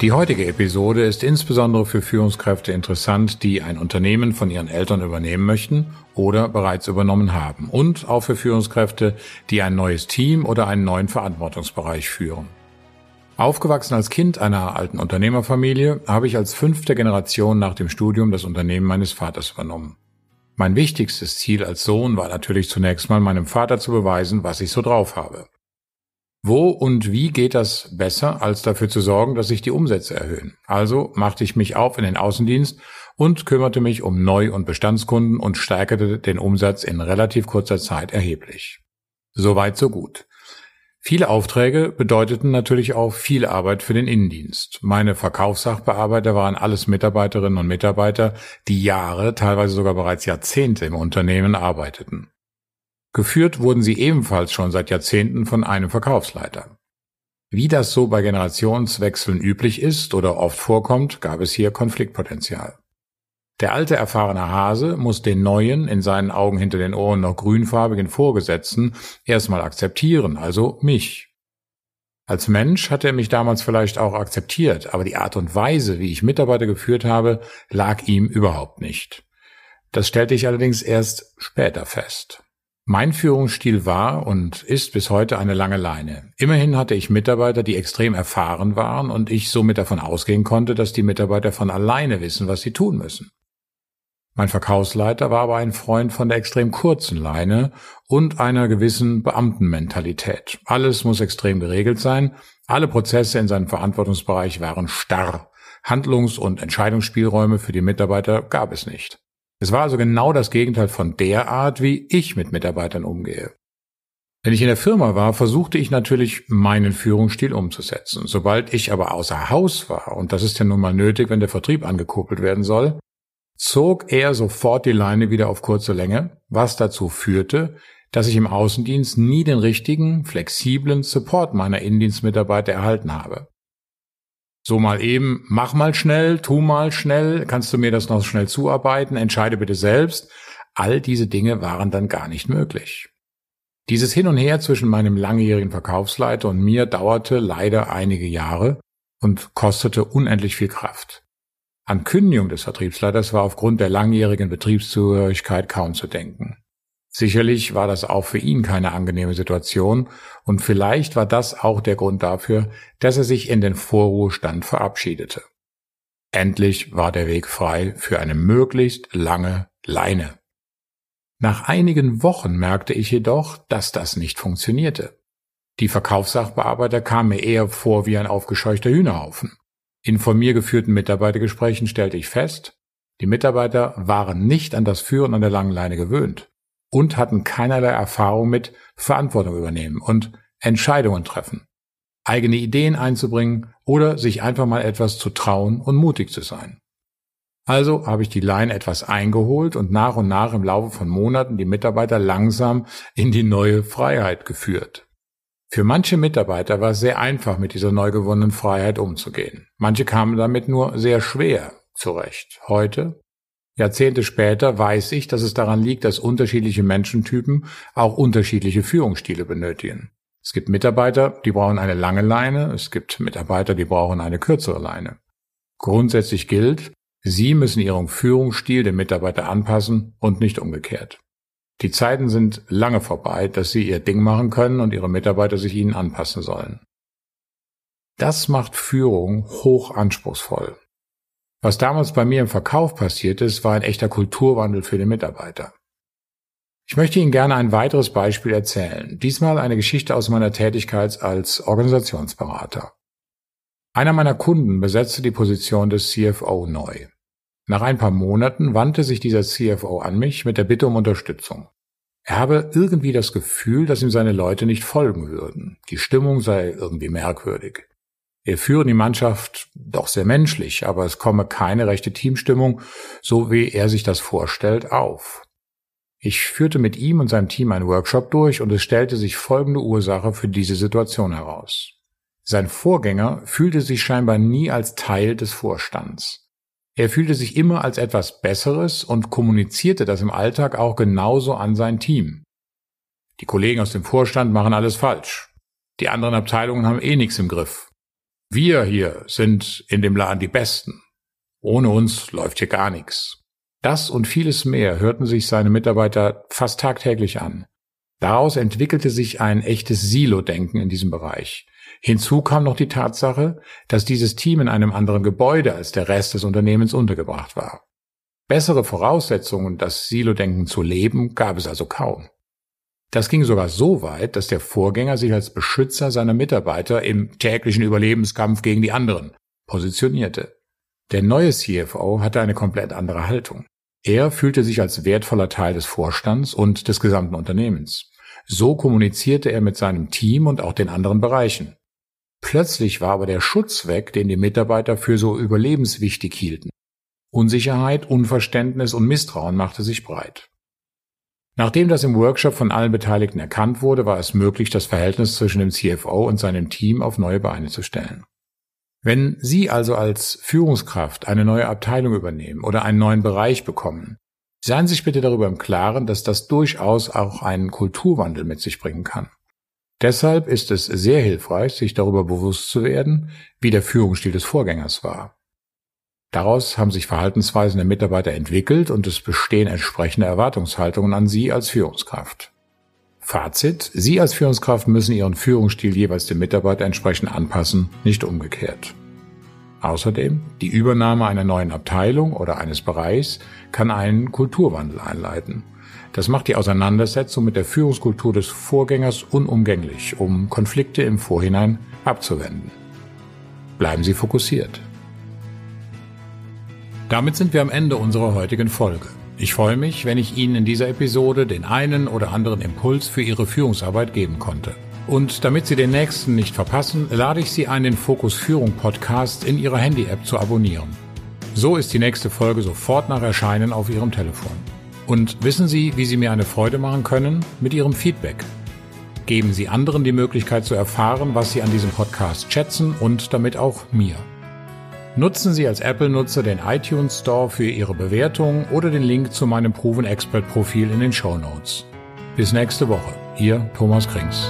Die heutige Episode ist insbesondere für Führungskräfte interessant, die ein Unternehmen von ihren Eltern übernehmen möchten oder bereits übernommen haben und auch für Führungskräfte, die ein neues Team oder einen neuen Verantwortungsbereich führen. Aufgewachsen als Kind einer alten Unternehmerfamilie habe ich als fünfte Generation nach dem Studium das Unternehmen meines Vaters übernommen. Mein wichtigstes Ziel als Sohn war natürlich zunächst mal meinem Vater zu beweisen, was ich so drauf habe. Wo und wie geht das besser, als dafür zu sorgen, dass sich die Umsätze erhöhen? Also machte ich mich auf in den Außendienst und kümmerte mich um Neu- und Bestandskunden und steigerte den Umsatz in relativ kurzer Zeit erheblich. Soweit so gut. Viele Aufträge bedeuteten natürlich auch viel Arbeit für den Innendienst. Meine Verkaufssachbearbeiter waren alles Mitarbeiterinnen und Mitarbeiter, die Jahre, teilweise sogar bereits Jahrzehnte im Unternehmen arbeiteten. Geführt wurden sie ebenfalls schon seit Jahrzehnten von einem Verkaufsleiter. Wie das so bei Generationswechseln üblich ist oder oft vorkommt, gab es hier Konfliktpotenzial. Der alte erfahrene Hase muss den neuen, in seinen Augen hinter den Ohren noch grünfarbigen Vorgesetzten erstmal akzeptieren, also mich. Als Mensch hatte er mich damals vielleicht auch akzeptiert, aber die Art und Weise, wie ich Mitarbeiter geführt habe, lag ihm überhaupt nicht. Das stellte ich allerdings erst später fest. Mein Führungsstil war und ist bis heute eine lange Leine. Immerhin hatte ich Mitarbeiter, die extrem erfahren waren und ich somit davon ausgehen konnte, dass die Mitarbeiter von alleine wissen, was sie tun müssen. Mein Verkaufsleiter war aber ein Freund von der extrem kurzen Leine und einer gewissen Beamtenmentalität. Alles muss extrem geregelt sein, alle Prozesse in seinem Verantwortungsbereich waren starr, Handlungs- und Entscheidungsspielräume für die Mitarbeiter gab es nicht. Es war also genau das Gegenteil von der Art, wie ich mit Mitarbeitern umgehe. Wenn ich in der Firma war, versuchte ich natürlich, meinen Führungsstil umzusetzen. Sobald ich aber außer Haus war, und das ist ja nun mal nötig, wenn der Vertrieb angekuppelt werden soll, zog er sofort die Leine wieder auf kurze Länge, was dazu führte, dass ich im Außendienst nie den richtigen, flexiblen Support meiner Innendienstmitarbeiter erhalten habe. So mal eben, mach mal schnell, tu mal schnell, kannst du mir das noch schnell zuarbeiten, entscheide bitte selbst. All diese Dinge waren dann gar nicht möglich. Dieses Hin und Her zwischen meinem langjährigen Verkaufsleiter und mir dauerte leider einige Jahre und kostete unendlich viel Kraft. An Kündigung des Vertriebsleiters war aufgrund der langjährigen Betriebszugehörigkeit kaum zu denken. Sicherlich war das auch für ihn keine angenehme Situation und vielleicht war das auch der Grund dafür, dass er sich in den Vorruhestand verabschiedete. Endlich war der Weg frei für eine möglichst lange Leine. Nach einigen Wochen merkte ich jedoch, dass das nicht funktionierte. Die Verkaufssachbearbeiter kamen mir eher vor wie ein aufgescheuchter Hühnerhaufen. In von mir geführten Mitarbeitergesprächen stellte ich fest, die Mitarbeiter waren nicht an das Führen an der langen Leine gewöhnt und hatten keinerlei Erfahrung mit Verantwortung übernehmen und Entscheidungen treffen, eigene Ideen einzubringen oder sich einfach mal etwas zu trauen und mutig zu sein. Also habe ich die Line etwas eingeholt und nach und nach im Laufe von Monaten die Mitarbeiter langsam in die neue Freiheit geführt. Für manche Mitarbeiter war es sehr einfach, mit dieser neu gewonnenen Freiheit umzugehen. Manche kamen damit nur sehr schwer zurecht. Heute Jahrzehnte später weiß ich, dass es daran liegt, dass unterschiedliche Menschentypen auch unterschiedliche Führungsstile benötigen. Es gibt Mitarbeiter, die brauchen eine lange Leine, es gibt Mitarbeiter, die brauchen eine kürzere Leine. Grundsätzlich gilt, Sie müssen Ihren Führungsstil dem Mitarbeiter anpassen und nicht umgekehrt. Die Zeiten sind lange vorbei, dass Sie Ihr Ding machen können und Ihre Mitarbeiter sich Ihnen anpassen sollen. Das macht Führung hoch anspruchsvoll. Was damals bei mir im Verkauf passiert ist, war ein echter Kulturwandel für den Mitarbeiter. Ich möchte Ihnen gerne ein weiteres Beispiel erzählen. Diesmal eine Geschichte aus meiner Tätigkeit als Organisationsberater. Einer meiner Kunden besetzte die Position des CFO neu. Nach ein paar Monaten wandte sich dieser CFO an mich mit der Bitte um Unterstützung. Er habe irgendwie das Gefühl, dass ihm seine Leute nicht folgen würden. Die Stimmung sei irgendwie merkwürdig. Wir führen die Mannschaft doch sehr menschlich, aber es komme keine rechte Teamstimmung, so wie er sich das vorstellt, auf. Ich führte mit ihm und seinem Team einen Workshop durch und es stellte sich folgende Ursache für diese Situation heraus. Sein Vorgänger fühlte sich scheinbar nie als Teil des Vorstands. Er fühlte sich immer als etwas Besseres und kommunizierte das im Alltag auch genauso an sein Team. Die Kollegen aus dem Vorstand machen alles falsch. Die anderen Abteilungen haben eh nichts im Griff. Wir hier sind in dem Laden die Besten. Ohne uns läuft hier gar nichts. Das und vieles mehr hörten sich seine Mitarbeiter fast tagtäglich an. Daraus entwickelte sich ein echtes Silo-Denken in diesem Bereich. Hinzu kam noch die Tatsache, dass dieses Team in einem anderen Gebäude als der Rest des Unternehmens untergebracht war. Bessere Voraussetzungen, das Silo-Denken zu leben, gab es also kaum. Das ging sogar so weit, dass der Vorgänger sich als Beschützer seiner Mitarbeiter im täglichen Überlebenskampf gegen die anderen positionierte. Der neue CFO hatte eine komplett andere Haltung. Er fühlte sich als wertvoller Teil des Vorstands und des gesamten Unternehmens. So kommunizierte er mit seinem Team und auch den anderen Bereichen. Plötzlich war aber der Schutz weg, den die Mitarbeiter für so überlebenswichtig hielten. Unsicherheit, Unverständnis und Misstrauen machte sich breit. Nachdem das im Workshop von allen Beteiligten erkannt wurde, war es möglich, das Verhältnis zwischen dem CFO und seinem Team auf neue Beine zu stellen. Wenn Sie also als Führungskraft eine neue Abteilung übernehmen oder einen neuen Bereich bekommen, seien Sie sich bitte darüber im Klaren, dass das durchaus auch einen Kulturwandel mit sich bringen kann. Deshalb ist es sehr hilfreich, sich darüber bewusst zu werden, wie der Führungsstil des Vorgängers war. Daraus haben sich Verhaltensweisen der Mitarbeiter entwickelt und es bestehen entsprechende Erwartungshaltungen an Sie als Führungskraft. Fazit. Sie als Führungskraft müssen Ihren Führungsstil jeweils dem Mitarbeiter entsprechend anpassen, nicht umgekehrt. Außerdem, die Übernahme einer neuen Abteilung oder eines Bereichs kann einen Kulturwandel einleiten. Das macht die Auseinandersetzung mit der Führungskultur des Vorgängers unumgänglich, um Konflikte im Vorhinein abzuwenden. Bleiben Sie fokussiert. Damit sind wir am Ende unserer heutigen Folge. Ich freue mich, wenn ich Ihnen in dieser Episode den einen oder anderen Impuls für Ihre Führungsarbeit geben konnte. Und damit Sie den nächsten nicht verpassen, lade ich Sie ein, den Fokus Führung Podcast in Ihrer Handy-App zu abonnieren. So ist die nächste Folge sofort nach Erscheinen auf Ihrem Telefon. Und wissen Sie, wie Sie mir eine Freude machen können? Mit Ihrem Feedback. Geben Sie anderen die Möglichkeit zu erfahren, was Sie an diesem Podcast schätzen und damit auch mir. Nutzen Sie als Apple-Nutzer den iTunes Store für Ihre Bewertung oder den Link zu meinem Proven Expert Profil in den Show Notes. Bis nächste Woche. Ihr Thomas Krings.